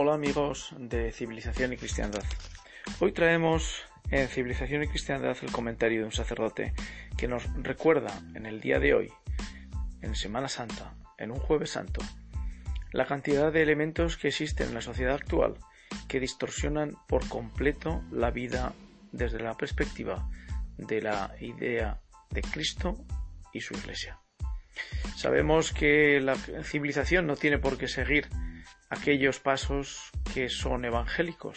Hola amigos de Civilización y Cristiandad. Hoy traemos en Civilización y Cristiandad el comentario de un sacerdote que nos recuerda en el día de hoy, en Semana Santa, en un jueves santo, la cantidad de elementos que existen en la sociedad actual que distorsionan por completo la vida desde la perspectiva de la idea de Cristo y su Iglesia. Sabemos que la civilización no tiene por qué seguir aquellos pasos que son evangélicos,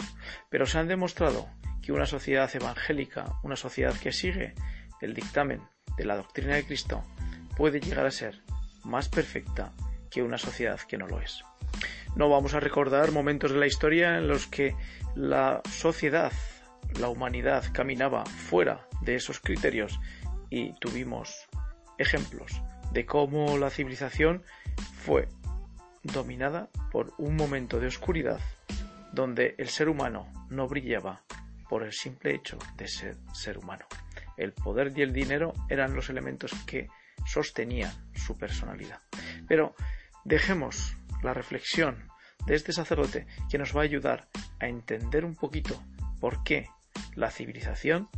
pero se han demostrado que una sociedad evangélica, una sociedad que sigue el dictamen de la doctrina de Cristo, puede llegar a ser más perfecta que una sociedad que no lo es. No vamos a recordar momentos de la historia en los que la sociedad, la humanidad caminaba fuera de esos criterios y tuvimos ejemplos de cómo la civilización fue dominada por un momento de oscuridad donde el ser humano no brillaba por el simple hecho de ser ser humano. El poder y el dinero eran los elementos que sostenían su personalidad. Pero dejemos la reflexión de este sacerdote que nos va a ayudar a entender un poquito por qué la civilización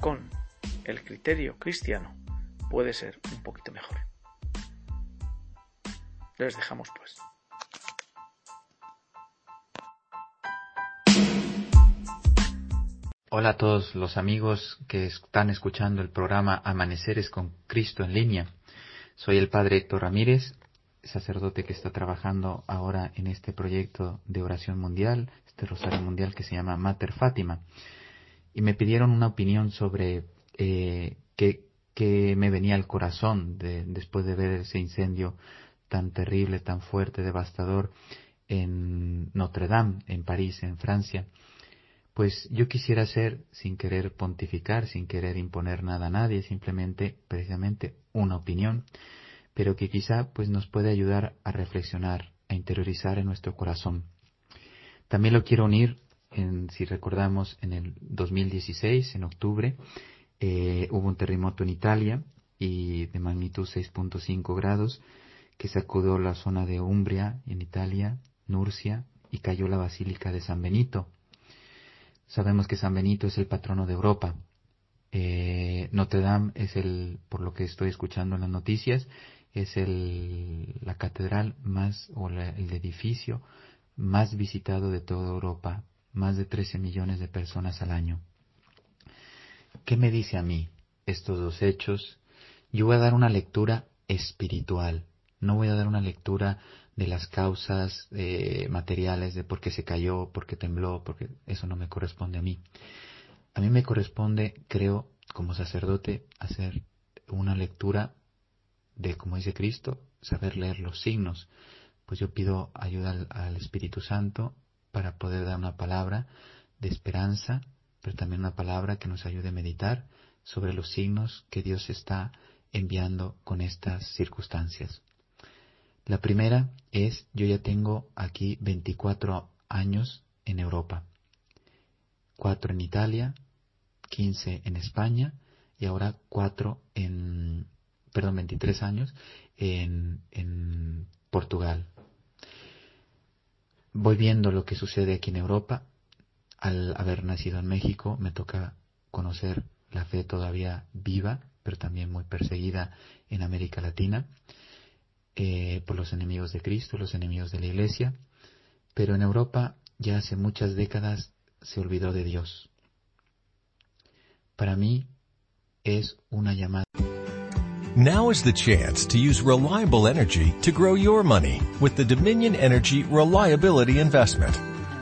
con el criterio cristiano puede ser un poquito mejor. Les dejamos pues. Hola a todos los amigos que están escuchando el programa Amaneceres con Cristo en línea. Soy el Padre Héctor Ramírez, sacerdote que está trabajando ahora en este proyecto de oración mundial, este rosario mundial que se llama Mater Fátima. Y me pidieron una opinión sobre eh, qué, me venía al corazón después de ver ese incendio tan terrible, tan fuerte, devastador en Notre Dame, en París, en Francia. Pues yo quisiera ser, sin querer pontificar, sin querer imponer nada a nadie, simplemente, precisamente, una opinión, pero que quizá pues nos puede ayudar a reflexionar, a interiorizar en nuestro corazón. También lo quiero unir, en, si recordamos, en el 2016, en octubre, eh, hubo un terremoto en Italia y de magnitud 6.5 grados, que sacudió la zona de Umbria, en Italia, Nurcia, y cayó la Basílica de San Benito. Sabemos que San Benito es el patrono de Europa. Eh, Notre Dame es el, por lo que estoy escuchando en las noticias, es el, la catedral más, o el edificio más visitado de toda Europa, más de 13 millones de personas al año. ¿Qué me dice a mí estos dos hechos? Yo voy a dar una lectura espiritual, no voy a dar una lectura de las causas eh, materiales de por qué se cayó, por qué tembló, porque eso no me corresponde a mí. A mí me corresponde, creo, como sacerdote, hacer una lectura de, como dice Cristo, saber leer los signos. Pues yo pido ayuda al, al Espíritu Santo para poder dar una palabra de esperanza, pero también una palabra que nos ayude a meditar sobre los signos que Dios está enviando con estas circunstancias. La primera es, yo ya tengo aquí 24 años en Europa, 4 en Italia, 15 en España y ahora 4 en, perdón, 23 años en, en Portugal. Voy viendo lo que sucede aquí en Europa. Al haber nacido en México me toca conocer la fe todavía viva, pero también muy perseguida en América Latina. Eh, por los enemigos de Cristo, los enemigos de la Iglesia, pero en Europa ya hace muchas décadas se olvidó de Dios. Para mí es una llamada. Now is the chance to use reliable energy to grow your money with the Dominion Energy Reliability Investment.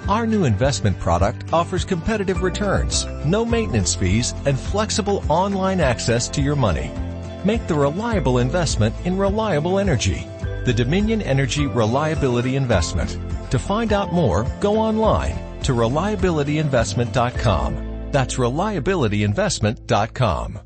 Our new investment product offers competitive returns, no maintenance fees, and flexible online access to your money. Make the reliable investment in reliable energy. The Dominion Energy Reliability Investment. To find out more, go online to reliabilityinvestment.com. That's reliabilityinvestment.com.